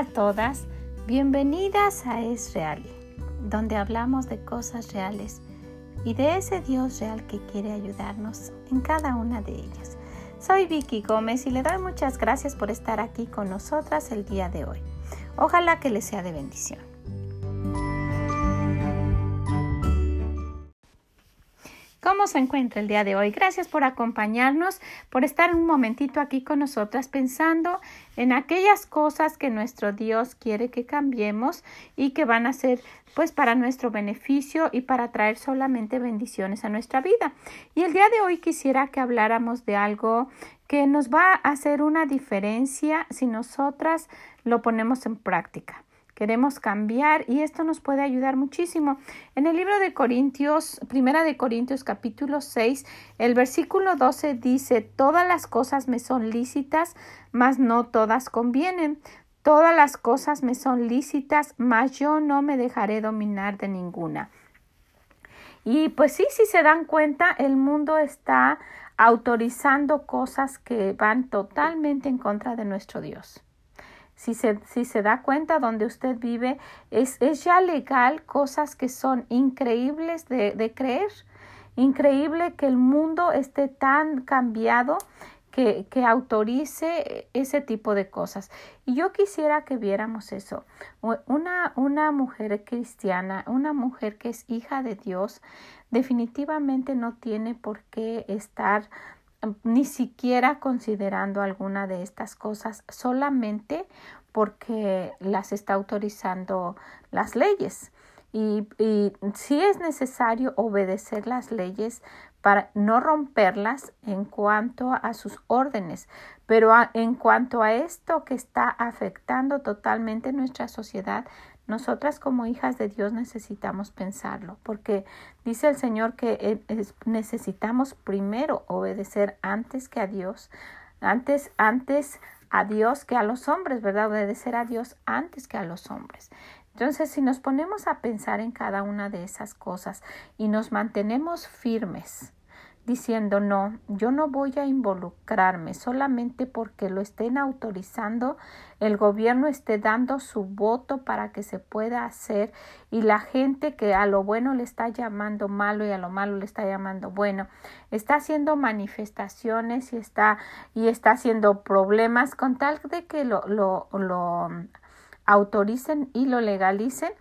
a todas, bienvenidas a Es Real, donde hablamos de cosas reales y de ese Dios real que quiere ayudarnos en cada una de ellas. Soy Vicky Gómez y le doy muchas gracias por estar aquí con nosotras el día de hoy. Ojalá que le sea de bendición. Se encuentra el día de hoy? Gracias por acompañarnos, por estar un momentito aquí con nosotras pensando en aquellas cosas que nuestro Dios quiere que cambiemos y que van a ser pues para nuestro beneficio y para traer solamente bendiciones a nuestra vida. Y el día de hoy quisiera que habláramos de algo que nos va a hacer una diferencia si nosotras lo ponemos en práctica queremos cambiar y esto nos puede ayudar muchísimo. En el libro de Corintios, Primera de Corintios capítulo 6, el versículo 12 dice, todas las cosas me son lícitas, mas no todas convienen. Todas las cosas me son lícitas, mas yo no me dejaré dominar de ninguna. Y pues sí, si se dan cuenta, el mundo está autorizando cosas que van totalmente en contra de nuestro Dios. Si se, si se da cuenta donde usted vive, es, es ya legal cosas que son increíbles de, de creer. Increíble que el mundo esté tan cambiado que, que, autorice ese tipo de cosas. Y yo quisiera que viéramos eso. Una, una mujer cristiana, una mujer que es hija de Dios, definitivamente no tiene por qué estar ni siquiera considerando alguna de estas cosas solamente porque las está autorizando las leyes. Y, y sí es necesario obedecer las leyes para no romperlas en cuanto a sus órdenes, pero en cuanto a esto que está afectando totalmente nuestra sociedad, nosotras como hijas de Dios necesitamos pensarlo, porque dice el Señor que necesitamos primero obedecer antes que a Dios, antes, antes a Dios que a los hombres, ¿verdad? Obedecer a Dios antes que a los hombres. Entonces, si nos ponemos a pensar en cada una de esas cosas y nos mantenemos firmes, diciendo no, yo no voy a involucrarme solamente porque lo estén autorizando, el gobierno esté dando su voto para que se pueda hacer y la gente que a lo bueno le está llamando malo y a lo malo le está llamando bueno, está haciendo manifestaciones y está y está haciendo problemas con tal de que lo, lo, lo autoricen y lo legalicen,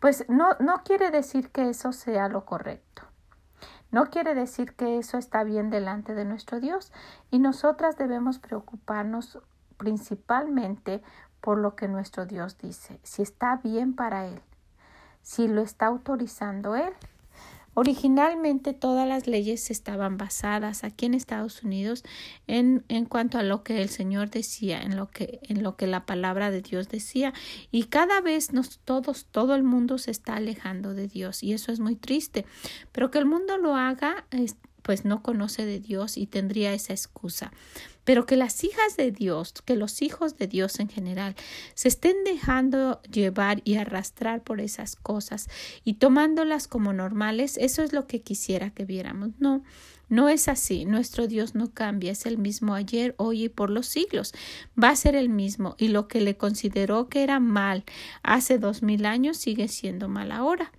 pues no, no quiere decir que eso sea lo correcto. No quiere decir que eso está bien delante de nuestro Dios y nosotras debemos preocuparnos principalmente por lo que nuestro Dios dice, si está bien para Él, si lo está autorizando Él. Originalmente todas las leyes estaban basadas aquí en Estados Unidos en, en cuanto a lo que el Señor decía, en lo que, en lo que la palabra de Dios decía. Y cada vez nos todos, todo el mundo se está alejando de Dios. Y eso es muy triste. Pero que el mundo lo haga, pues no conoce de Dios y tendría esa excusa. Pero que las hijas de Dios, que los hijos de Dios en general, se estén dejando llevar y arrastrar por esas cosas y tomándolas como normales, eso es lo que quisiera que viéramos. No, no es así. Nuestro Dios no cambia, es el mismo ayer, hoy y por los siglos. Va a ser el mismo y lo que le consideró que era mal hace dos mil años sigue siendo mal ahora.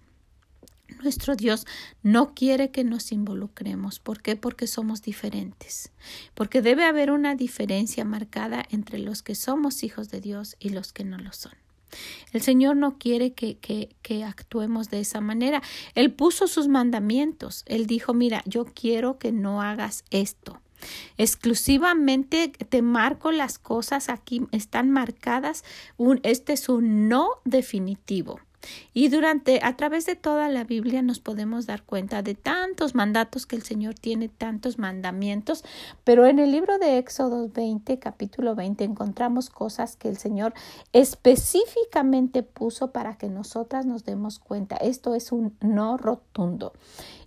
Nuestro Dios no quiere que nos involucremos. ¿Por qué? Porque somos diferentes. Porque debe haber una diferencia marcada entre los que somos hijos de Dios y los que no lo son. El Señor no quiere que, actuemos de esa manera. Él puso sus mandamientos. Él dijo, mira, yo quiero que no hagas esto. Exclusivamente te marco las cosas aquí, están marcadas. Un, este es un no definitivo. Y durante, a través de toda la Biblia nos podemos dar cuenta de tantos mandatos que el Señor tiene, tantos mandamientos, pero en el libro de Éxodo 20, capítulo 20, encontramos cosas que el Señor específicamente puso para que nosotras nos demos cuenta. Esto es un no rotundo.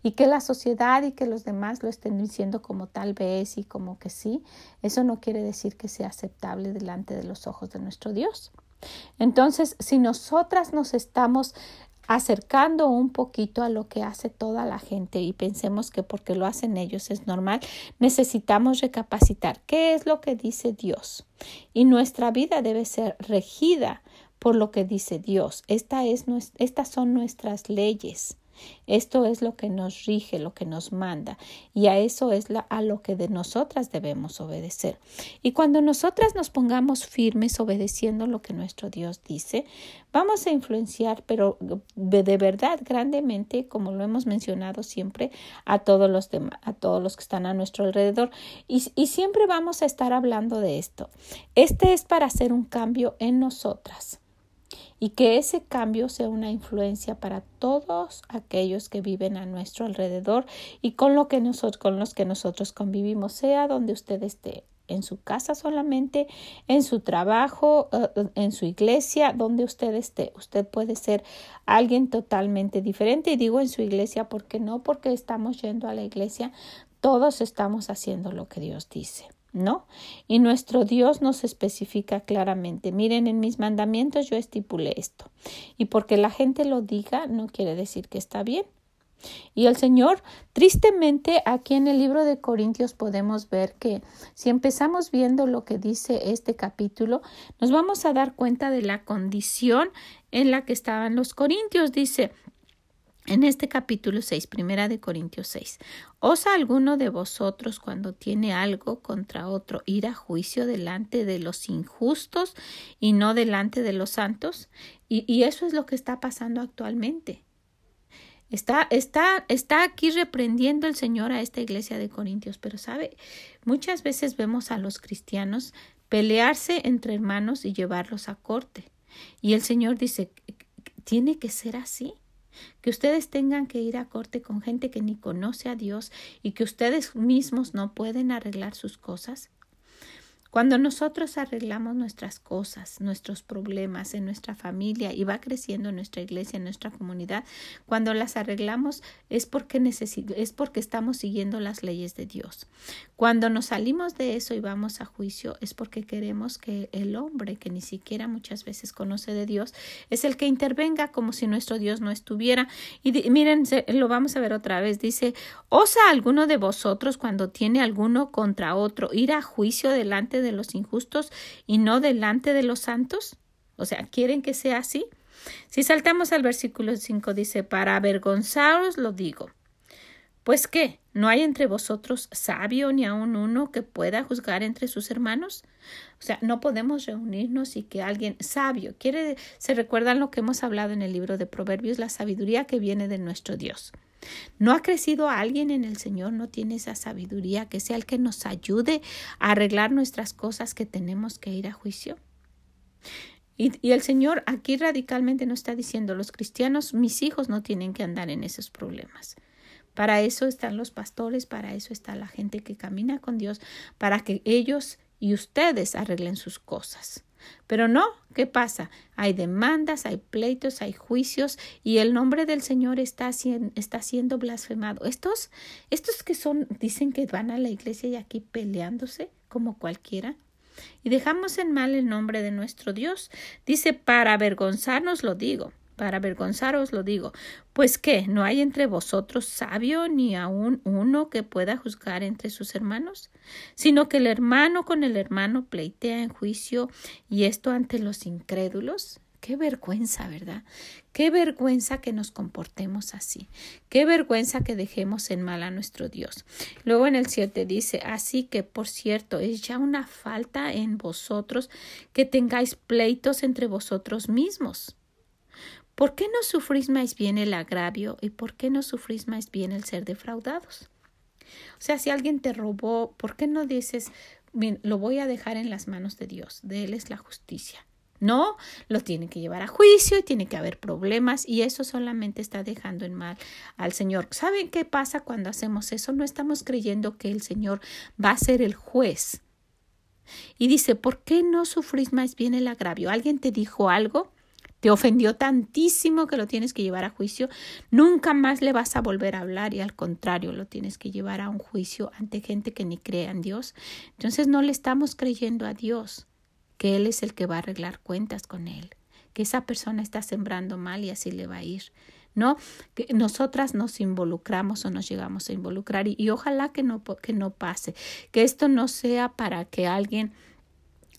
Y que la sociedad y que los demás lo estén diciendo como tal vez y como que sí, eso no quiere decir que sea aceptable delante de los ojos de nuestro Dios. Entonces, si nosotras nos estamos acercando un poquito a lo que hace toda la gente y pensemos que porque lo hacen ellos es normal, necesitamos recapacitar qué es lo que dice Dios. Y nuestra vida debe ser regida por lo que dice Dios. Esta es, estas son nuestras leyes. Esto es lo que nos rige, lo que nos manda, y a eso es a lo que de nosotras debemos obedecer. Y cuando nosotras nos pongamos firmes obedeciendo lo que nuestro Dios dice, vamos a influenciar, pero de verdad grandemente, como lo hemos mencionado siempre, a todos los a todos los que están a nuestro alrededor, y, y siempre vamos a estar hablando de esto. Este es para hacer un cambio en nosotras y que ese cambio sea una influencia para todos aquellos que viven a nuestro alrededor y con, lo que nosotros, con los que nosotros convivimos, sea donde usted esté, en su casa solamente, en su trabajo, eh, en su iglesia, donde usted esté. Usted puede ser alguien totalmente diferente y digo en su iglesia porque no porque estamos yendo a la iglesia, todos estamos haciendo lo que Dios dice. ¿No? Y nuestro Dios nos especifica claramente, miren, en mis mandamientos yo estipulé esto. Y porque la gente lo diga no quiere decir que está bien. Y el Señor, tristemente, aquí en el libro de Corintios podemos ver que si empezamos viendo lo que dice este capítulo, nos vamos a dar cuenta de la condición en la que estaban los corintios. Dice, en este capítulo 6, primera de Corintios 6, ¿osa alguno de vosotros cuando tiene algo contra otro ir a juicio delante de los injustos y no delante de los santos? Y, y eso es lo que está pasando actualmente. Está, está, está aquí reprendiendo el Señor a esta iglesia de Corintios, pero sabe, muchas veces vemos a los cristianos pelearse entre hermanos y llevarlos a corte. Y el Señor dice, tiene que ser así que ustedes tengan que ir a corte con gente que ni conoce a Dios y que ustedes mismos no pueden arreglar sus cosas? Cuando nosotros arreglamos nuestras cosas, nuestros problemas en nuestra familia y va creciendo nuestra iglesia, nuestra comunidad, cuando las arreglamos es porque es porque estamos siguiendo las leyes de Dios. Cuando nos salimos de eso y vamos a juicio es porque queremos que el hombre que ni siquiera muchas veces conoce de Dios es el que intervenga como si nuestro Dios no estuviera. Y miren, lo vamos a ver otra vez. Dice, ¿osa alguno de vosotros cuando tiene alguno contra otro ir a juicio delante de los injustos y no delante de los santos? O sea, ¿quieren que sea así? Si saltamos al versículo 5 dice, para avergonzaros lo digo. Pues qué, ¿no hay entre vosotros sabio ni aun uno que pueda juzgar entre sus hermanos? O sea, no podemos reunirnos y que alguien sabio, quiere, se recuerdan lo que hemos hablado en el libro de Proverbios, la sabiduría que viene de nuestro Dios. ¿No ha crecido alguien en el Señor? ¿No tiene esa sabiduría que sea el que nos ayude a arreglar nuestras cosas que tenemos que ir a juicio? Y, y, el Señor aquí radicalmente nos está diciendo, los cristianos, mis hijos no tienen que andar en esos problemas. Para eso están los pastores, para eso está la gente que camina con Dios, para que ellos y ustedes arreglen sus cosas. Pero no, ¿qué pasa? Hay demandas, hay pleitos, hay juicios y el nombre del Señor está, está siendo blasfemado. Estos, estos que son, dicen que van a la iglesia y aquí peleándose como cualquiera. Y dejamos en mal el nombre de nuestro Dios. Dice, para avergonzarnos lo digo para avergonzaros lo digo. Pues qué, ¿no hay entre vosotros sabio ni aun uno que pueda juzgar entre sus hermanos? Sino que el hermano con el hermano pleitea en juicio y esto ante los incrédulos. Qué vergüenza, ¿verdad? Qué vergüenza que nos comportemos así. Qué vergüenza que dejemos en mal a nuestro Dios. Luego en el 7 dice, así que, por cierto, es ya una falta en vosotros que tengáis pleitos entre vosotros mismos. ¿Por qué no sufrís más bien el agravio y por qué no sufrís más bien el ser defraudados? O sea, si alguien te robó, ¿por qué no dices, bien, lo voy a dejar en las manos de Dios, de Él es la justicia? No, lo tiene que llevar a juicio y tiene que haber problemas y eso solamente está dejando en mal al Señor. ¿Saben qué pasa cuando hacemos eso? No estamos creyendo que el Señor va a ser el juez. Y dice, ¿por qué no sufrís más bien el agravio? ¿Alguien te dijo algo? Te ofendió tantísimo que lo tienes que llevar a juicio, nunca más le vas a volver a hablar y al contrario lo tienes que llevar a un juicio ante gente que ni cree en Dios. Entonces no le estamos creyendo a Dios que Él es el que va a arreglar cuentas con Él que esa persona está sembrando mal y así le va a ir. ¿no? Que nosotras nos involucramos o nos llegamos a involucrar y, y ojalá que no, que no pase, que esto no sea para que alguien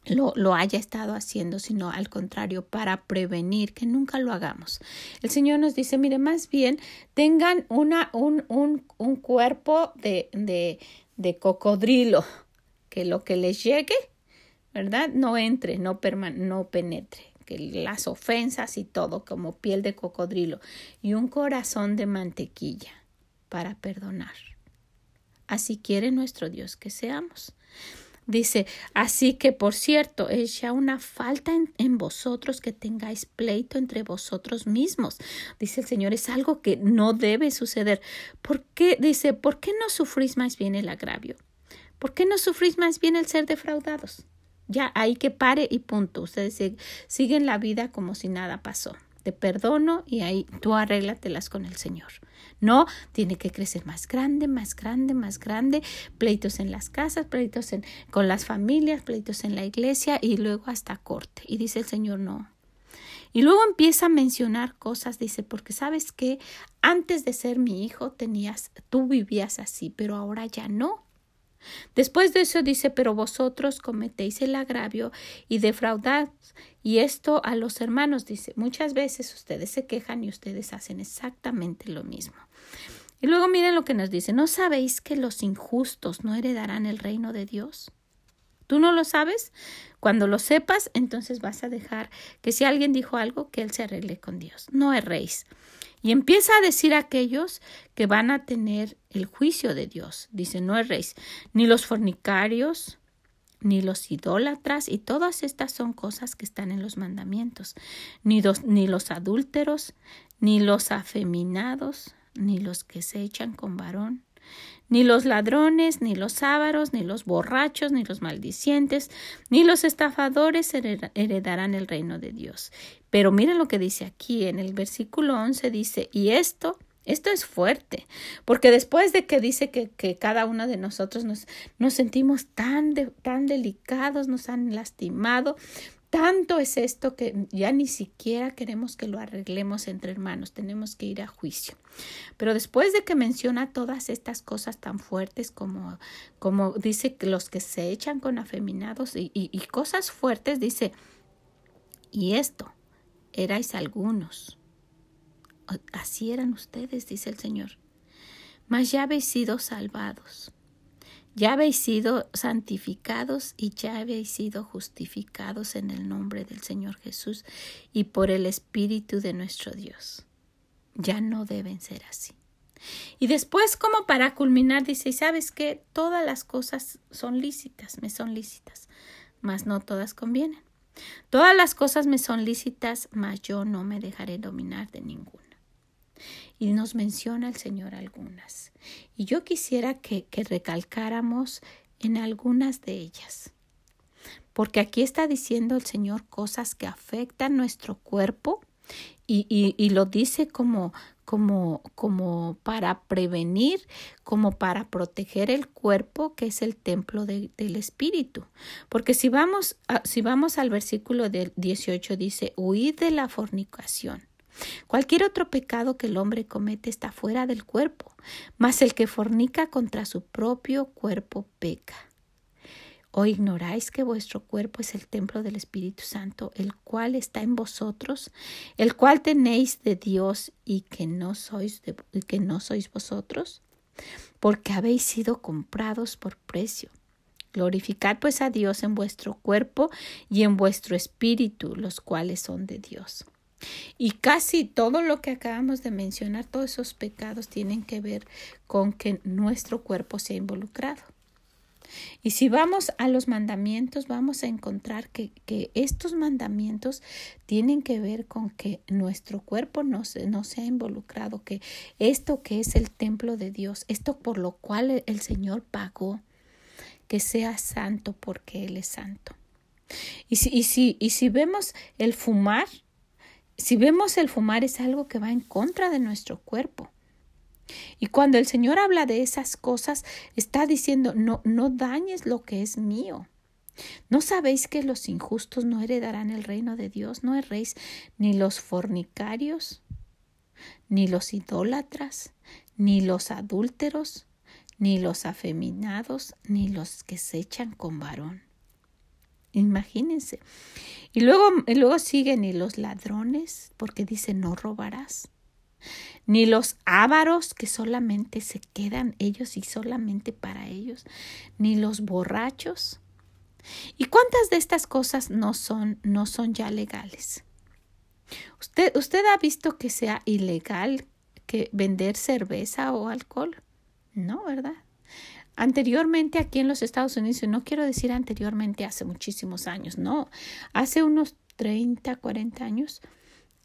lo, haya estado haciendo, sino al contrario, para prevenir que nunca lo hagamos. El Señor nos dice, mire, más bien tengan una, un, un, un cuerpo de, de, de cocodrilo, que lo que les llegue, ¿verdad? No entre, no, no penetre que las ofensas y todo como piel de cocodrilo y un corazón de mantequilla para perdonar. Así quiere nuestro Dios que seamos. Dice, así que por cierto, es ya una falta en, vosotros que tengáis pleito entre vosotros mismos. Dice el Señor, es algo que no debe suceder. ¿Por qué? Dice, ¿por qué no sufrís más bien el agravio? ¿Por qué no sufrís más bien el ser defraudados? Ya, ahí que pare y punto. Ustedes siguen la vida como si nada pasó. Te perdono y ahí tú arréglatelas con el Señor. No, tiene que crecer más grande, más grande, más grande. Pleitos en las casas, pleitos en, con las familias, pleitos en la iglesia y luego hasta corte. Y dice el Señor, no. Y luego empieza a mencionar cosas, dice, porque sabes que antes de ser mi hijo tenías, tú vivías así, pero ahora ya no. Después de eso dice, pero vosotros cometéis el agravio y defraudad. Y esto a los hermanos dice, muchas veces ustedes se quejan y ustedes hacen exactamente lo mismo. Y luego miren lo que nos dice, ¿no sabéis que los injustos no heredarán el reino de Dios? ¿Tú no lo sabes? Cuando lo sepas, entonces vas a dejar que si alguien dijo algo, que él se arregle con Dios. No erréis. Y empieza a decir a aquellos que van a tener el juicio de Dios. Dice, no erréis, ni los fornicarios, ni los idólatras, y todas estas son cosas que están en los mandamientos, ni ni los adúlteros, ni los afeminados, ni los que se echan con varón, ni los ladrones, ni los ávaros, ni los borrachos, ni los maldicientes, ni los estafadores heredarán el reino de Dios. Pero miren lo que dice aquí en el versículo 11 dice, y esto esto es fuerte, porque después de que dice que, cada uno de nosotros nos, nos sentimos tan, tan delicados, nos han lastimado, tanto es esto que ya ni siquiera queremos que lo arreglemos entre hermanos, tenemos que ir a juicio. Pero después de que menciona todas estas cosas tan fuertes como, como dice que los que se echan con afeminados y, y, y cosas fuertes, dice, y esto, erais algunos. Así eran ustedes, dice el Señor. Mas ya habéis sido salvados ya habéis sido santificados y ya habéis sido justificados en el nombre del Señor Jesús y por el Espíritu de nuestro Dios. Ya no deben ser así. Y después, como para culminar, dice, ¿sabes qué? Todas las cosas son lícitas, me son lícitas, mas no todas convienen. Todas las cosas me son lícitas, mas yo no me dejaré dominar de ninguna y nos menciona el Señor algunas. Y yo quisiera que, que recalcáramos en algunas de ellas. Porque aquí está diciendo el Señor cosas que afectan nuestro cuerpo y, y, y lo dice como, como, como para prevenir, como para proteger el cuerpo, que es el templo del Espíritu. Porque si vamos, si vamos al versículo del 18, dice, huid de la fornicación. Cualquier otro pecado que el hombre comete está fuera del cuerpo, mas el que fornica contra su propio cuerpo peca. ¿O ignoráis que vuestro cuerpo es el templo del Espíritu Santo, el cual está en vosotros, el cual tenéis de Dios y que no sois, que no sois vosotros? Porque habéis sido comprados por precio. Glorificad pues a Dios en vuestro cuerpo y en vuestro espíritu, los cuales son de Dios. Y casi todo lo que acabamos de mencionar, todos esos pecados tienen que ver con que nuestro cuerpo se ha involucrado. Y si vamos a los mandamientos, vamos a encontrar que, que estos mandamientos tienen que ver con que nuestro cuerpo no se, no ha involucrado, que esto que es el templo de Dios, esto por lo cual el Señor pagó, que sea santo porque Él es santo. Y si, y si, y si vemos el fumar, si vemos el fumar es algo que va en contra de nuestro cuerpo. Y cuando el Señor habla de esas cosas, está diciendo, no, no dañes lo que es mío. ¿No sabéis que los injustos no heredarán el reino de Dios? ¿No erréis ni los fornicarios, ni los idólatras, ni los adúlteros, ni los afeminados, ni los que se echan con varón? Imagínense. Y luego, y luego siguen ni los ladrones, porque dice no robarás, ni los ávaros que solamente se quedan ellos y solamente para ellos, ni los borrachos. ¿Y cuántas de estas cosas no son, no son ya legales? ¿Usted, ¿Usted ha visto que sea ilegal que vender cerveza o alcohol? No, ¿verdad? Anteriormente aquí en los Estados Unidos, no quiero decir anteriormente hace muchísimos años, no, hace unos 30, 40 años,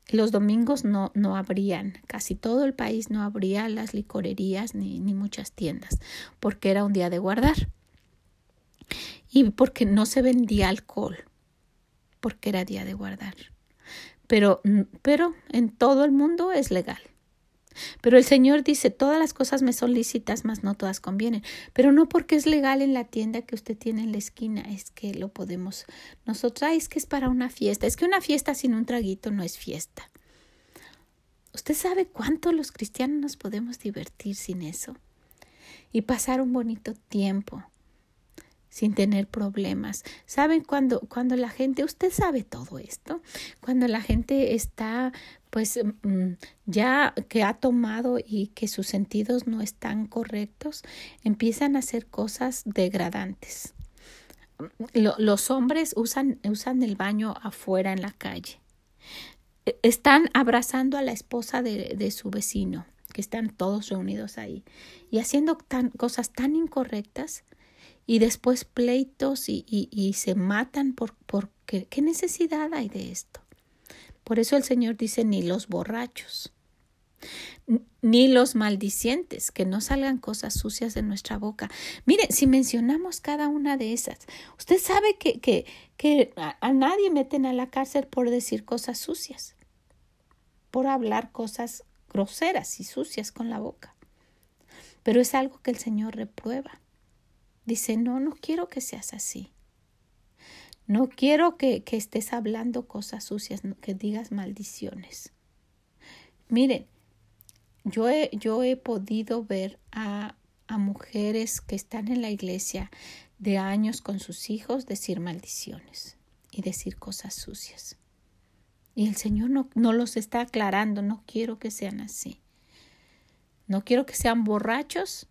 los domingos no, no abrían, casi todo el país no abría las licorerías ni, ni muchas tiendas, porque era un día de guardar y porque no se vendía alcohol, porque era día de guardar. Pero, pero en todo el mundo es legal. Pero el Señor dice, todas las cosas me son lícitas, mas no todas convienen. Pero no porque es legal en la tienda que usted tiene en la esquina, es que lo podemos nosotros, es que es para una fiesta, es que una fiesta sin un traguito no es fiesta. ¿Usted sabe cuánto los cristianos nos podemos divertir sin eso? Y pasar un bonito tiempo sin tener problemas. ¿Saben cuando, cuando la gente, usted sabe todo esto, cuando la gente está pues mm, ya que ha tomado y que sus sentidos no están correctos, empiezan a hacer cosas degradantes. los hombres usan, usan el baño afuera en la calle. E, están abrazando a la esposa de, de su vecino, que están todos reunidos ahí, y haciendo tan, cosas tan incorrectas y después pleitos y, y, se matan por, por ¿qué, ¿qué necesidad hay de esto? Por eso el Señor dice ni los borrachos, ni los maldicientes, que no salgan cosas sucias de nuestra boca. Mire, si mencionamos cada una de esas, usted sabe que, que, que a, a nadie meten a la cárcel por decir cosas sucias, por hablar cosas groseras y sucias con la boca. Pero es algo que el Señor reprueba. Dice, no, no quiero que seas así. No quiero que, que estés hablando cosas sucias, que digas maldiciones. Miren, yo he, yo he podido ver a, a mujeres que están en la iglesia de años con sus hijos decir maldiciones y decir cosas sucias. Y el Señor no, no, los está aclarando, no quiero que sean así. No quiero que sean borrachos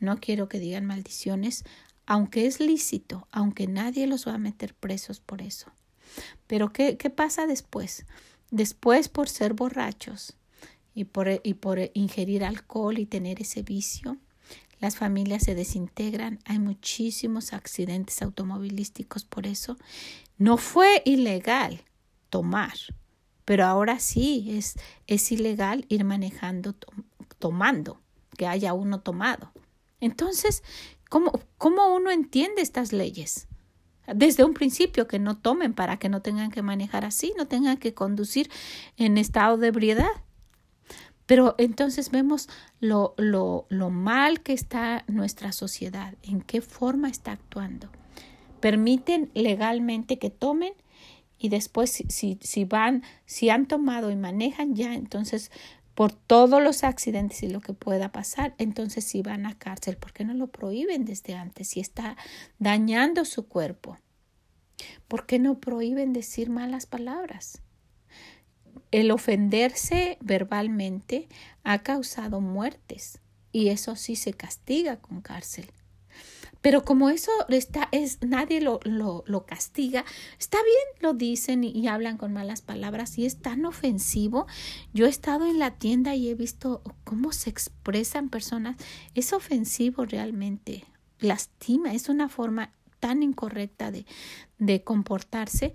no quiero que digan maldiciones, aunque es lícito, aunque nadie los va a meter presos por eso. Pero ¿qué, qué pasa después? Después, por ser borrachos y por, y por ingerir alcohol y tener ese vicio, las familias se desintegran, hay muchísimos accidentes automovilísticos por eso. No fue ilegal tomar, pero ahora sí es, es ilegal ir manejando tomando, que haya uno tomado. Entonces, ¿cómo, ¿cómo uno entiende estas leyes? Desde un principio que no tomen para que no tengan que manejar así, no tengan que conducir en estado de ebriedad. Pero entonces vemos lo, lo, lo mal que está nuestra sociedad, en qué forma está actuando. Permiten legalmente que tomen y después si, si, si van, si han tomado y manejan ya, entonces por todos los accidentes y lo que pueda pasar, entonces si van a cárcel. ¿Por qué no lo prohíben desde antes si está dañando su cuerpo? ¿Por qué no prohíben decir malas palabras? El ofenderse verbalmente ha causado muertes y eso sí se castiga con cárcel. Pero como eso está, es, nadie lo, lo, castiga, está bien, lo dicen y, y, hablan con malas palabras y es tan ofensivo. Yo he estado en la tienda y he visto cómo se expresan personas. Es ofensivo realmente, lastima, es una forma tan incorrecta de, de comportarse.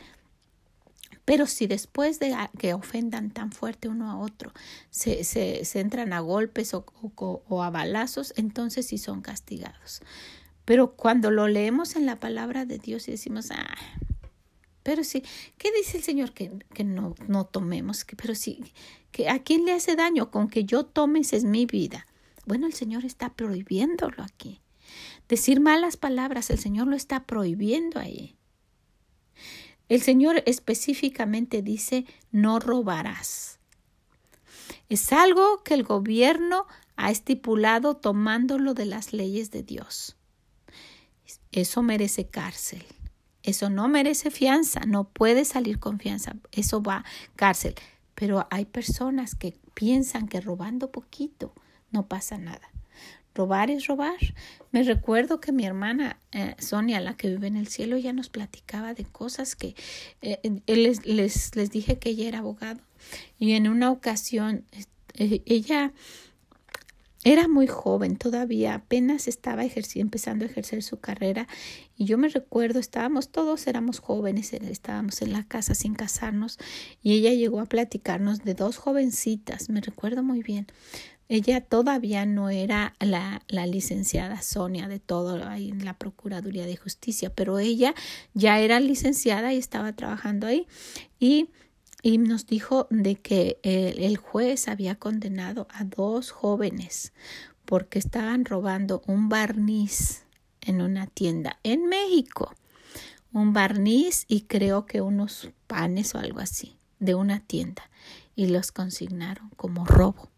Pero si después de que ofendan tan fuerte uno a otro, se, se, se entran a golpes o, o, o a balazos, entonces sí son castigados. Pero cuando lo leemos en la palabra de Dios y decimos, ah, pero sí, ¿qué dice el Señor? Que, que no, no tomemos, que, pero sí, que ¿a quién le hace daño? Con que yo tome, esa es mi vida. Bueno, el Señor está prohibiéndolo aquí. decir malas palabras, el Señor lo está prohibiendo ahí. El Señor específicamente dice, no robarás. Es algo que el gobierno ha estipulado tomándolo de las leyes de Dios. Eso merece cárcel. Eso no merece fianza, no puede salir con fianza, eso va cárcel. Pero hay personas que piensan que robando poquito no pasa nada. Robar es robar. Me recuerdo que mi hermana eh, Sonia, la que vive en el cielo, ya nos platicaba de cosas que eh, les, les, les, dije que ella era abogado. Y en una ocasión, eh, ella era muy joven todavía, apenas estaba empezando a ejercer su carrera y yo me recuerdo, estábamos todos, éramos jóvenes, estábamos en la casa sin casarnos y ella llegó a platicarnos de dos jovencitas, me recuerdo muy bien. Ella todavía no era la, la licenciada Sonia de todo ahí en la Procuraduría de Justicia, pero ella ya era licenciada y estaba trabajando ahí y y nos dijo de que el, juez había condenado a dos jóvenes porque estaban robando un barniz en una tienda en México. Un barniz y creo que unos panes o algo así de una tienda y los consignaron como robo.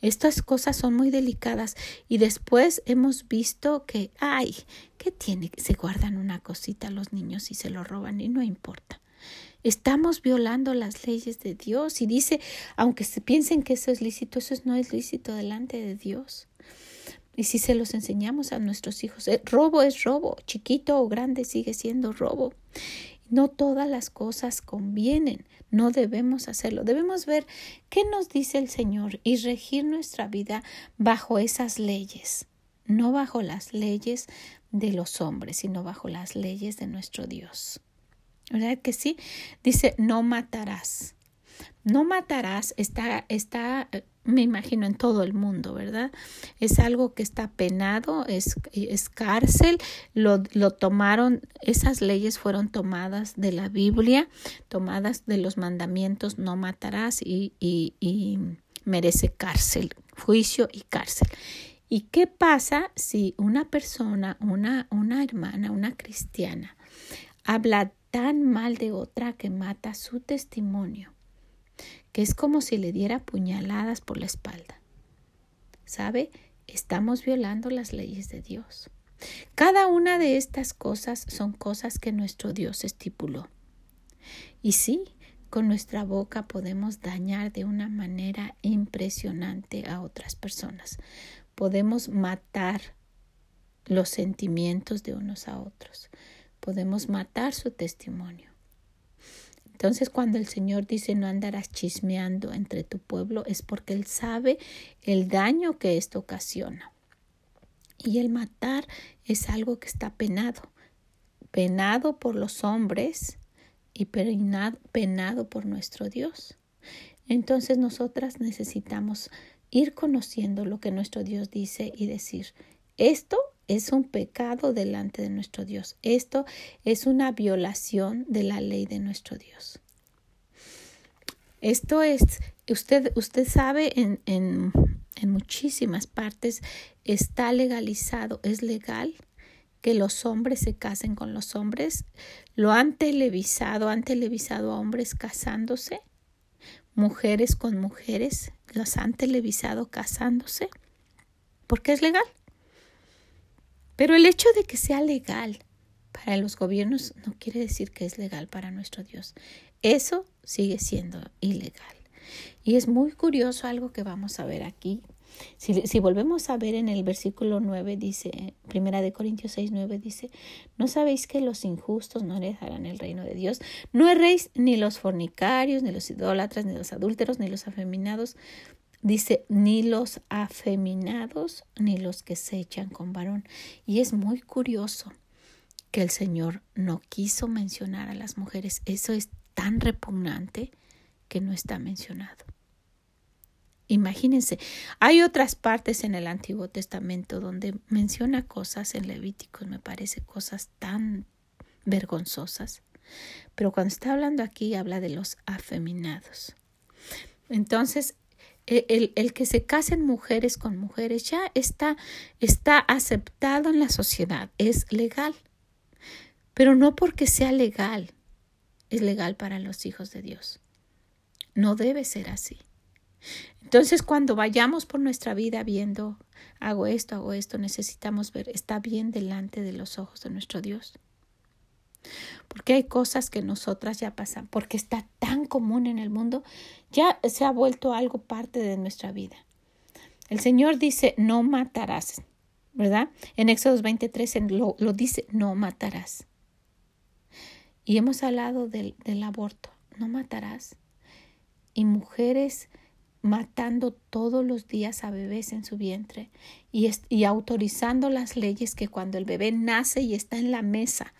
Estas cosas son muy delicadas y después hemos visto que, ay, ¿qué tiene? Se guardan una cosita los niños y se lo roban y no importa. Estamos violando las leyes de Dios y dice, aunque se piensen que eso es lícito, eso no es lícito delante de Dios. Y si se los enseñamos a nuestros hijos, eh, robo es robo, chiquito o grande sigue siendo robo. No todas las cosas convienen, no debemos hacerlo. Debemos ver qué nos dice el Señor y regir nuestra vida bajo esas leyes, no bajo las leyes de los hombres, sino bajo las leyes de nuestro Dios. ¿Verdad que sí? Dice, no matarás. No matarás está, está, me imagino, en todo el mundo, ¿verdad? Es algo que está penado, es, es cárcel, lo, lo tomaron, esas leyes fueron tomadas de la Biblia, tomadas de los mandamientos, no matarás y, y, y merece cárcel, juicio y cárcel. ¿Y qué pasa si una persona, una, una hermana, una cristiana, habla tan mal de otra que mata su testimonio, que es como si le diera puñaladas por la espalda. ¿Sabe? Estamos violando las leyes de Dios. Cada una de estas cosas son cosas que nuestro Dios estipuló. Y sí, con nuestra boca podemos dañar de una manera impresionante a otras personas. Podemos matar los sentimientos de unos a otros podemos matar su testimonio. Entonces cuando el Señor dice no andarás chismeando entre tu pueblo es porque Él sabe el daño que esto ocasiona. Y el matar es algo que está penado, penado por los hombres y penado, por nuestro Dios. Entonces nosotras necesitamos ir conociendo lo que nuestro Dios dice y decir, esto es un pecado delante de nuestro Dios. Esto es una violación de la ley de nuestro Dios. Esto es, usted, usted sabe, en, en, en muchísimas partes está legalizado, es legal que los hombres se casen con los hombres. Lo han televisado, han televisado a hombres casándose, mujeres con mujeres, los han televisado casándose, porque es legal. Pero el hecho de que sea legal para los gobiernos no quiere decir que es legal para nuestro Dios. Eso sigue siendo ilegal. Y es muy curioso algo que vamos a ver aquí. Si, volvemos a ver en el versículo 9, dice, primera de Corintios 6, 9, dice, ¿no sabéis que los injustos no heredarán el reino de Dios? No erréis ni los fornicarios, ni los idólatras, ni los adúlteros, ni los afeminados, Dice, ni los afeminados, ni los que se echan con varón. Y es muy curioso que el Señor no quiso mencionar a las mujeres. Eso es tan repugnante que no está mencionado. Imagínense, hay otras partes en el Antiguo Testamento donde menciona cosas en Levíticos, me parece cosas tan vergonzosas. Pero cuando está hablando aquí habla de los afeminados. Entonces, el, el, que se casen mujeres con mujeres ya está, está aceptado en la sociedad, es legal. Pero no porque sea legal, es legal para los hijos de Dios. No debe ser así. Entonces, cuando vayamos por nuestra vida viendo, hago esto, hago esto, necesitamos ver, está bien delante de los ojos de nuestro Dios. Porque hay cosas que nosotras ya pasan, porque está tan común en el mundo, ya se ha vuelto algo parte de nuestra vida. El Señor dice, no matarás, ¿verdad? En Éxodo 23 lo, lo dice, no matarás. Y hemos hablado del, del aborto, no matarás. Y mujeres matando todos los días a bebés en su vientre y, y, autorizando las leyes que cuando el bebé nace y está en la mesa.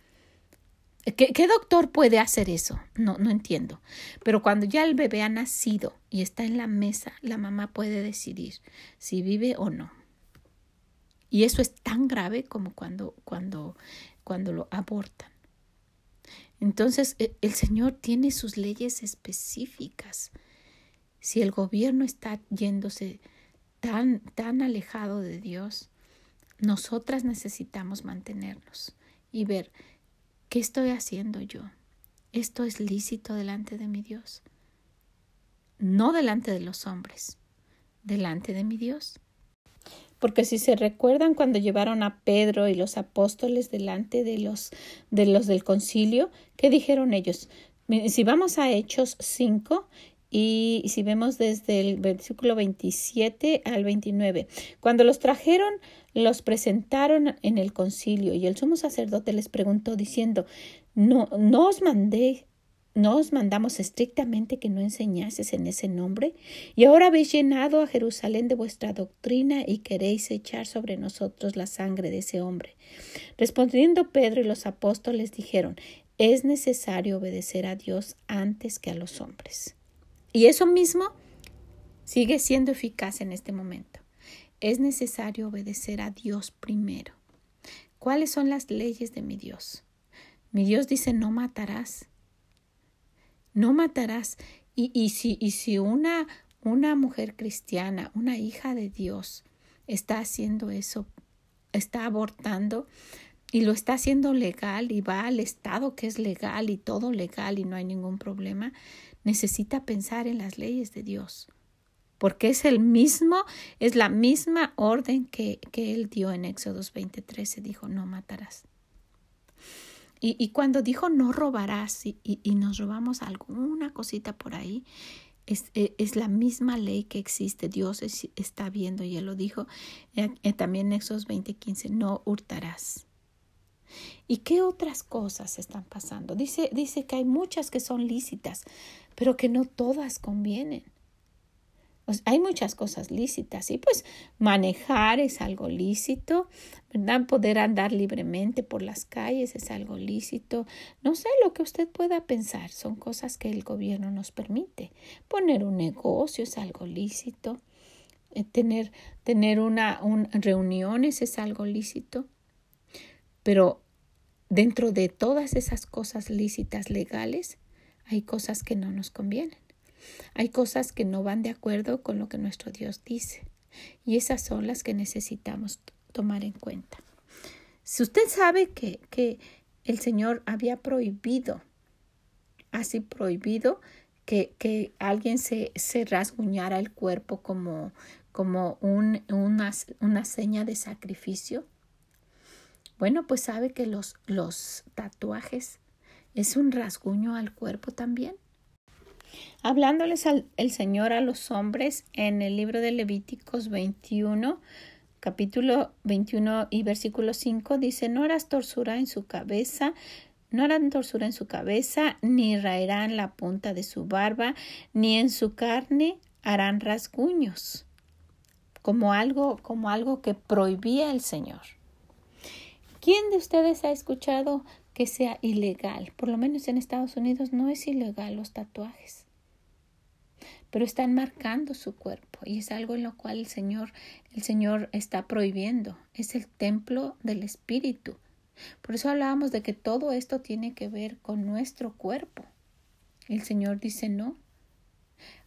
¿Qué, ¿Qué, doctor puede hacer eso? No, no entiendo. Pero cuando ya el bebé ha nacido y está en la mesa, la mamá puede decidir si vive o no. Y eso es tan grave como cuando, cuando, cuando lo abortan. Entonces, e, el Señor tiene sus leyes específicas si el gobierno está yéndose tan, tan alejado de Dios, nosotras necesitamos mantenernos y ver qué estoy haciendo yo. Esto es lícito delante de mi Dios. No delante de los hombres, delante de mi Dios. Porque si se recuerdan cuando llevaron a Pedro y los apóstoles delante de los, de los del concilio, ¿qué dijeron ellos? Si vamos a Hechos 5, y si vemos desde el versículo 27 al 29, cuando los trajeron, los presentaron en el concilio y el sumo sacerdote les preguntó diciendo, no, os mandé ¿No os mandamos estrictamente que no enseñases en ese nombre? Y ahora habéis llenado a Jerusalén de vuestra doctrina y queréis echar sobre nosotros la sangre de ese hombre. Respondiendo Pedro y los apóstoles dijeron, es necesario obedecer a Dios antes que a los hombres. Y eso mismo sigue siendo eficaz en este momento. Es necesario obedecer a Dios primero. ¿Cuáles son las leyes de mi Dios? Mi Dios dice no matarás. No matarás. Y, si, y si una mujer cristiana, una hija de Dios, está haciendo eso, está abortando, y lo está haciendo legal y va al estado que es legal y todo legal y no hay ningún problema, necesita pensar en las leyes de Dios, porque es el mismo, es la misma orden que, que él dio en Éxodos 23, se dijo, no matarás. Y, y, cuando dijo no robarás y, y, nos robamos alguna cosita por ahí, es, e, es, la misma ley que existe. Dios está viendo y Él lo dijo eh, eh, también en Éxodos 20:15, no hurtarás. ¿Y qué otras cosas están pasando? Dice, dice que hay muchas que son lícitas, pero que no todas convienen. hay muchas cosas lícitas y pues manejar es algo lícito, ¿verdad? Poder andar libremente por las calles es algo lícito. No sé lo que usted pueda pensar, son cosas que el gobierno nos permite. Poner un negocio es algo lícito. Eh, tener, tener una, un, reuniones es algo lícito. Pero dentro de todas esas cosas lícitas legales, hay cosas que no nos convienen. Hay cosas que no van de acuerdo con lo que nuestro Dios dice. Y esas son las que necesitamos tomar en cuenta. Si usted sabe que, que el Señor había prohibido, así prohibido, que, que alguien se, se, rasguñara el cuerpo como, como un, una, una seña de sacrificio, bueno, pues sabe que los, los tatuajes es un rasguño al cuerpo también. Hablándoles al el Señor a los hombres en el libro de Levíticos 21, capítulo 21 y versículo 5 dice, no harás torsura en su cabeza, no harán torsura en su cabeza, ni raerán la punta de su barba, ni en su carne harán rasguños, como algo, como algo que prohibía el Señor. ¿Quién de ustedes ha escuchado que sea ilegal. Por lo menos en Estados Unidos no es ilegal los tatuajes. Pero están marcando su cuerpo y es algo en lo cual el Señor, el Señor está prohibiendo. Es el templo del Espíritu. Por eso hablábamos de que todo esto tiene que ver con nuestro cuerpo. El Señor dice no.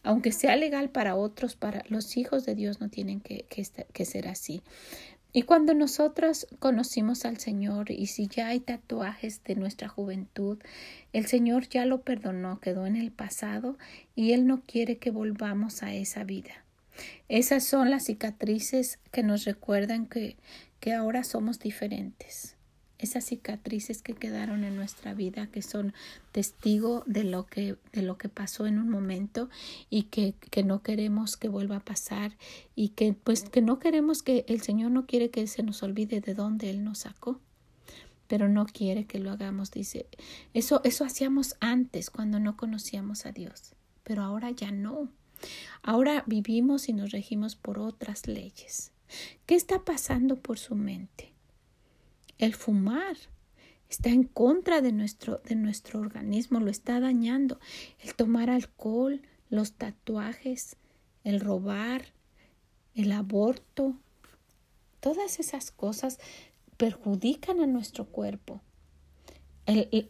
Aunque sea legal para otros, para los hijos de Dios no tienen que, que ser así. Y cuando nosotros conocimos al Señor y si ya hay tatuajes de nuestra juventud, el Señor ya lo perdonó, quedó en el pasado y Él no quiere que volvamos a esa vida. Esas son las cicatrices que nos recuerdan que, que ahora somos diferentes esas cicatrices que quedaron en nuestra vida, que son testigo de lo que, de lo que pasó en un momento y que, que, no queremos que vuelva a pasar y que pues que no queremos que el Señor no quiere que se nos olvide de dónde Él nos sacó pero no quiere que lo hagamos, dice. Eso, eso hacíamos antes cuando no conocíamos a Dios, pero ahora ya no. Ahora vivimos y nos regimos por otras leyes. ¿Qué está pasando por su mente? El fumar está en contra de nuestro, de nuestro organismo, lo está dañando. El tomar alcohol, los tatuajes, el robar, el aborto, todas esas cosas perjudican a nuestro cuerpo.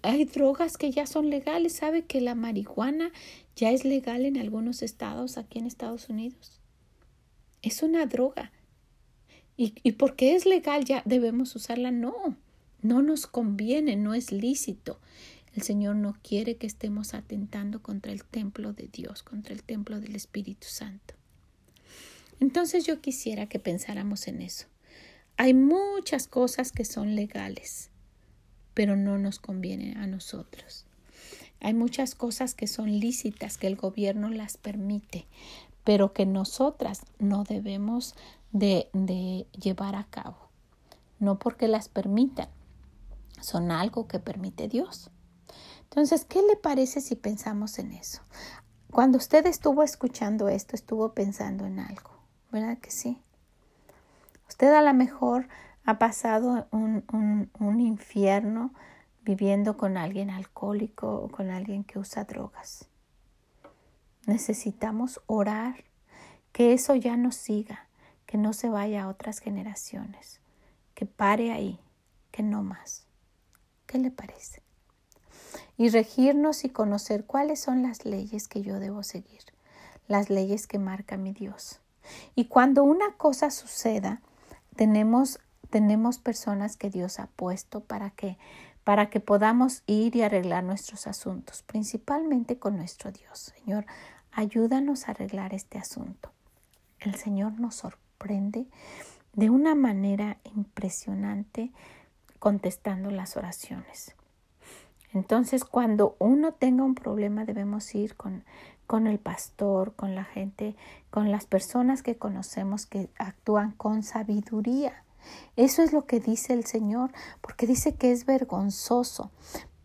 hay drogas que ya son legales. ¿Sabe que la marihuana ya es legal en algunos estados aquí en Estados Unidos? Es una droga. ¿Y, y porque es legal ya debemos usarla? No, no nos conviene, no es lícito. El Señor no quiere que estemos atentando contra el templo de Dios, contra el templo del Espíritu Santo. Entonces yo quisiera que pensáramos en eso. Hay muchas cosas que son legales, pero no nos convienen a nosotros. Hay muchas cosas que son lícitas, que el gobierno las permite, pero que nosotras no debemos de, llevar a cabo. No porque las permitan, son algo que permite Dios. Entonces, ¿qué le parece si pensamos en eso? Cuando usted estuvo escuchando esto, estuvo pensando en algo, ¿verdad que sí? Usted a lo mejor ha pasado un, un, un infierno viviendo con alguien alcohólico o con alguien que usa drogas. Necesitamos orar que eso ya no siga, que no se vaya a otras generaciones, que pare ahí, que no más. ¿Qué le parece? Y regirnos y conocer cuáles son las leyes que yo debo seguir, las leyes que marca mi Dios. Y cuando una cosa suceda, tenemos, tenemos personas que Dios ha puesto para que, para que podamos ir y arreglar nuestros asuntos, principalmente con nuestro Dios. Señor, ayúdanos a arreglar este asunto. El Señor nos sorprende de una manera impresionante contestando las oraciones. Entonces, cuando uno tenga un problema, debemos ir con, con el pastor, con la gente, con las personas que conocemos que actúan con sabiduría. Eso es lo que dice el Señor, porque dice que es vergonzoso.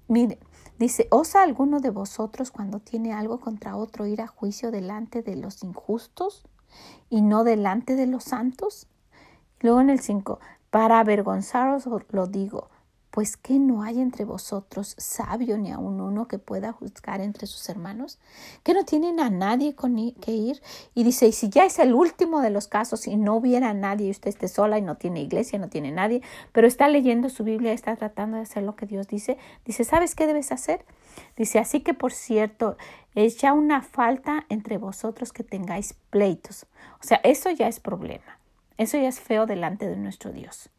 Mire, dice, ¿osa alguno de vosotros cuando tiene algo contra otro ir a juicio delante de los injustos? Y no delante de los santos? Luego en el 5, para avergonzaros lo digo, pues que no hay entre vosotros sabio ni aun uno que pueda juzgar entre sus hermanos, que no tienen a nadie con que ir. Y dice, y si ya es el último de los casos y no hubiera nadie y usted esté sola y no tiene iglesia, no tiene nadie, pero está leyendo su Biblia, está tratando de hacer lo que Dios dice, dice, ¿sabes qué debes hacer? Dice, así que por cierto, es ya una falta entre vosotros que tengáis pleitos. O sea, eso ya es problema. Eso ya es feo delante de nuestro Dios.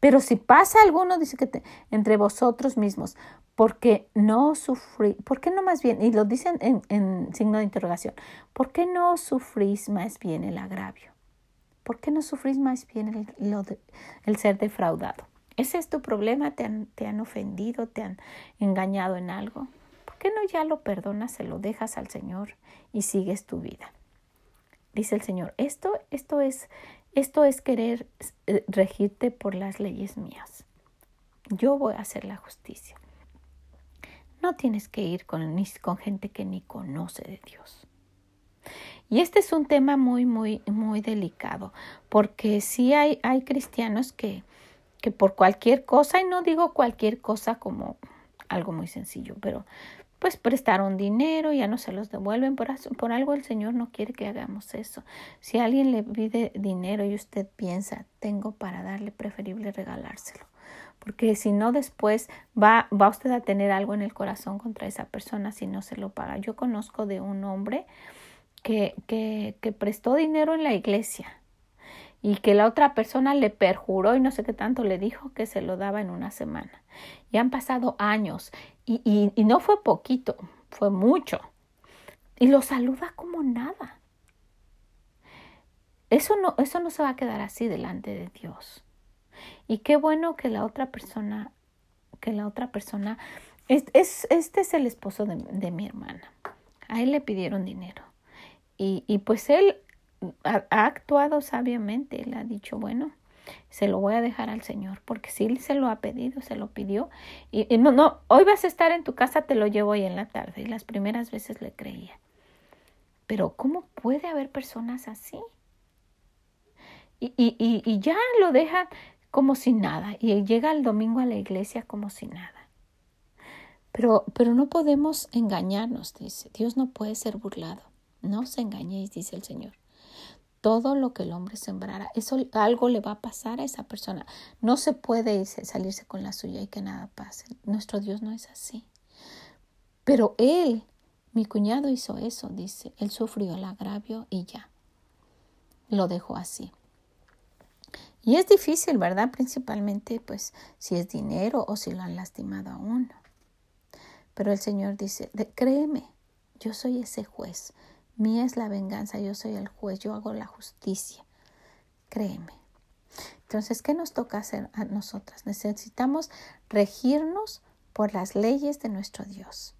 Pero si pasa alguno, dice que entre vosotros mismos, porque no sufrís, ¿por qué no más bien? Y lo dicen en, signo de interrogación, ¿por qué no sufrís más bien el agravio? ¿Por qué no sufrís más bien el, ser defraudado? ¿Ese es tu problema? ¿Te han, ¿Te han ofendido? ¿Te han engañado en algo? qué no ya lo perdonas, se lo dejas al Señor y sigues tu vida? Dice el Señor, esto, esto es, esto es querer eh, regirte por las leyes mías. Yo voy a hacer la justicia. No tienes que ir con, gente que ni conoce de Dios. Y este es un tema muy, muy, muy delicado, porque sí hay, hay cristianos que, que por cualquier cosa, y no digo cualquier cosa como algo muy sencillo, pero pues prestaron dinero, ya no se los devuelven, por, por algo el Señor no quiere que hagamos eso. Si alguien le pide dinero y usted piensa, tengo para darle, preferible regalárselo, porque si no después va, va usted a tener algo en el corazón contra esa persona si no se lo paga. Yo conozco de un hombre que, que, que prestó dinero en la iglesia y que la otra persona le perjuró y no sé qué tanto le dijo que se lo daba en una semana. Y han pasado años y, y, no fue poquito, fue mucho. Y lo saluda como nada. Eso no, eso no se va a quedar así delante de Dios. Y qué bueno que la otra persona, que la otra persona, es, es este es el esposo de, de, mi hermana. A él le pidieron dinero. Y, y pues él ha, actuado sabiamente. Él ha dicho, bueno, se lo voy a dejar al Señor, porque si él se lo ha pedido, se lo pidió. Y, y no, no, hoy vas a estar en tu casa, te lo llevo hoy en la tarde. Y las primeras veces le creía. Pero ¿cómo puede haber personas así? Y, y, y, y ya lo dejan como si nada y llega el domingo a la iglesia como si nada. Pero, pero no podemos engañarnos, dice. Dios no puede ser burlado. No os engañéis, dice el Señor. Todo lo que el hombre sembrara, eso algo le va a pasar a esa persona. No se puede irse, salirse con la suya y que nada pase. Nuestro Dios no es así. Pero él, mi cuñado hizo eso, dice. Él sufrió el agravio y ya. Lo dejó así. Y es difícil, ¿verdad? Principalmente, pues, si es dinero o si lo han lastimado a uno. Pero el Señor dice, créeme, yo soy ese juez. Mía es la venganza, yo soy el juez, yo hago la justicia. Créeme. Entonces, ¿qué nos toca hacer a nosotras? Necesitamos regirnos por las leyes de nuestro Dios.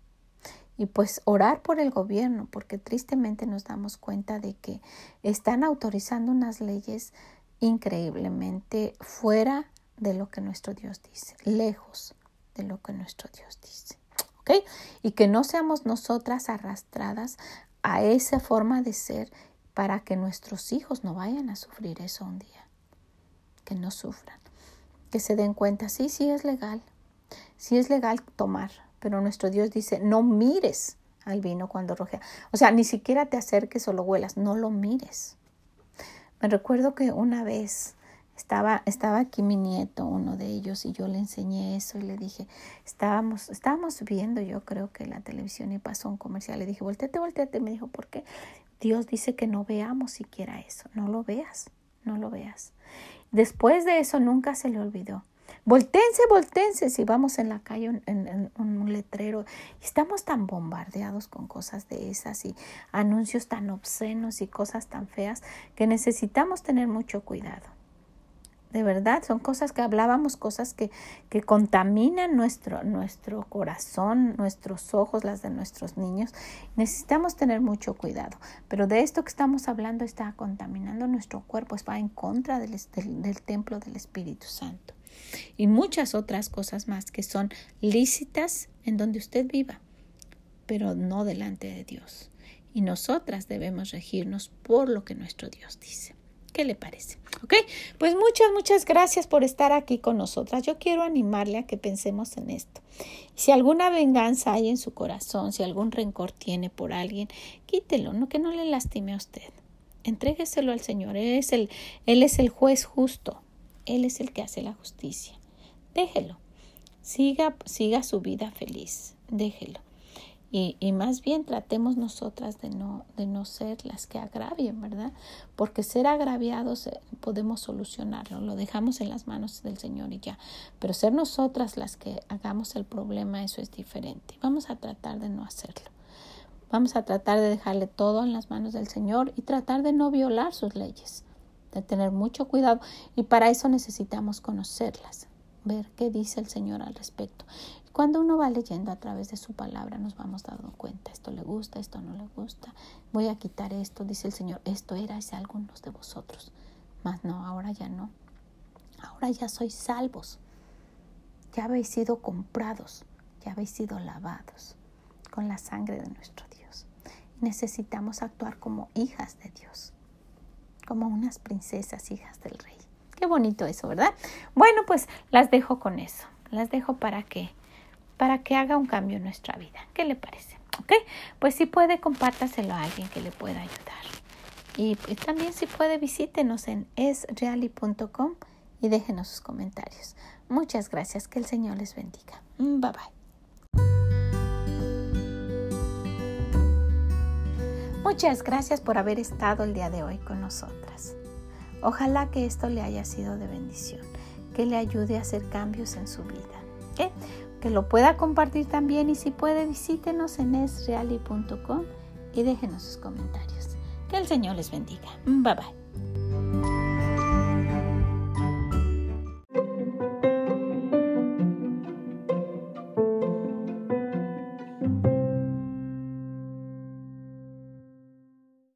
Y pues orar por el gobierno, porque tristemente nos damos cuenta de que están autorizando unas leyes increíblemente fuera de lo que nuestro Dios dice, lejos de lo que nuestro Dios dice. ¿Ok? Y que no seamos nosotras arrastradas a esa forma de ser para que nuestros hijos no vayan a sufrir eso un día. Que no sufran. Que se den cuenta, sí, sí es legal. Sí es legal tomar, pero nuestro Dios dice, no mires al vino cuando rojea. O sea, ni siquiera te acerques o lo huelas, no lo mires. Me recuerdo que una vez estaba, estaba aquí mi nieto, uno de ellos, y yo le enseñé eso y le dije, estábamos, estábamos viendo yo creo que la televisión y pasó un comercial. Le dije, volteate, volteate. Me dijo, ¿por qué? Dios dice que no veamos siquiera eso. No lo veas, no lo veas. Después de eso nunca se le olvidó. Voltense, voltense, si vamos en la calle en, un letrero. Estamos tan bombardeados con cosas de esas y anuncios tan obscenos y cosas tan feas que necesitamos tener mucho cuidado. De verdad, son cosas que hablábamos, cosas que, que contaminan nuestro, nuestro corazón, nuestros ojos, las de nuestros niños. Necesitamos tener mucho cuidado. Pero de esto que estamos hablando está contaminando nuestro cuerpo, va en contra del, del, del templo del Espíritu Santo y muchas otras cosas más que son lícitas en donde usted viva, pero no delante de Dios. Y nosotras debemos regirnos por lo que nuestro Dios dice. ¿Qué le parece? Ok, pues muchas, muchas gracias por estar aquí con nosotras. Yo quiero animarle a que pensemos en esto. Si alguna venganza hay en su corazón, si algún rencor tiene por alguien, quítelo, no que no le lastime a usted. Entrégueselo al Señor. Él es el, él es el juez justo. Él es el que hace la justicia. Déjelo. Siga, siga su vida feliz. Déjelo. Y, más bien tratemos nosotras de no, de no ser las que agravien, ¿verdad? Porque ser agraviados eh, podemos solucionarlo, lo dejamos en las manos del Señor y ya. Pero ser nosotras las que hagamos el problema, eso es diferente. Vamos a tratar de no hacerlo. Vamos a tratar de dejarle todo en las manos del Señor y tratar de no violar sus leyes de tener mucho cuidado y para eso necesitamos conocerlas, ver qué dice el Señor al respecto. Cuando uno va leyendo a través de su palabra nos vamos dando cuenta, esto le gusta, esto no le gusta, voy a quitar esto, dice el Señor, esto era ese algunos de vosotros, mas no, ahora ya no, ahora ya sois salvos, ya habéis sido comprados, ya habéis sido lavados con la sangre de nuestro Dios. Necesitamos actuar como hijas de Dios como unas princesas hijas del rey. Qué bonito eso, ¿verdad? Bueno, pues las dejo con eso. Las dejo para que para que haga un cambio en nuestra vida. ¿Qué le parece? ¿Ok? Pues si puede, compártaselo a alguien que le pueda ayudar. Y también si puede, visítenos en esreali.com y déjenos sus comentarios. Muchas gracias. Que el Señor les bendiga. Bye bye. Muchas gracias por haber estado el día de hoy con nosotras. Ojalá que esto le haya sido de bendición, que le ayude a hacer cambios en su vida. Que lo pueda compartir también y si puede visítenos en esreali.com y déjenos sus comentarios. Que el Señor les bendiga. Bye bye.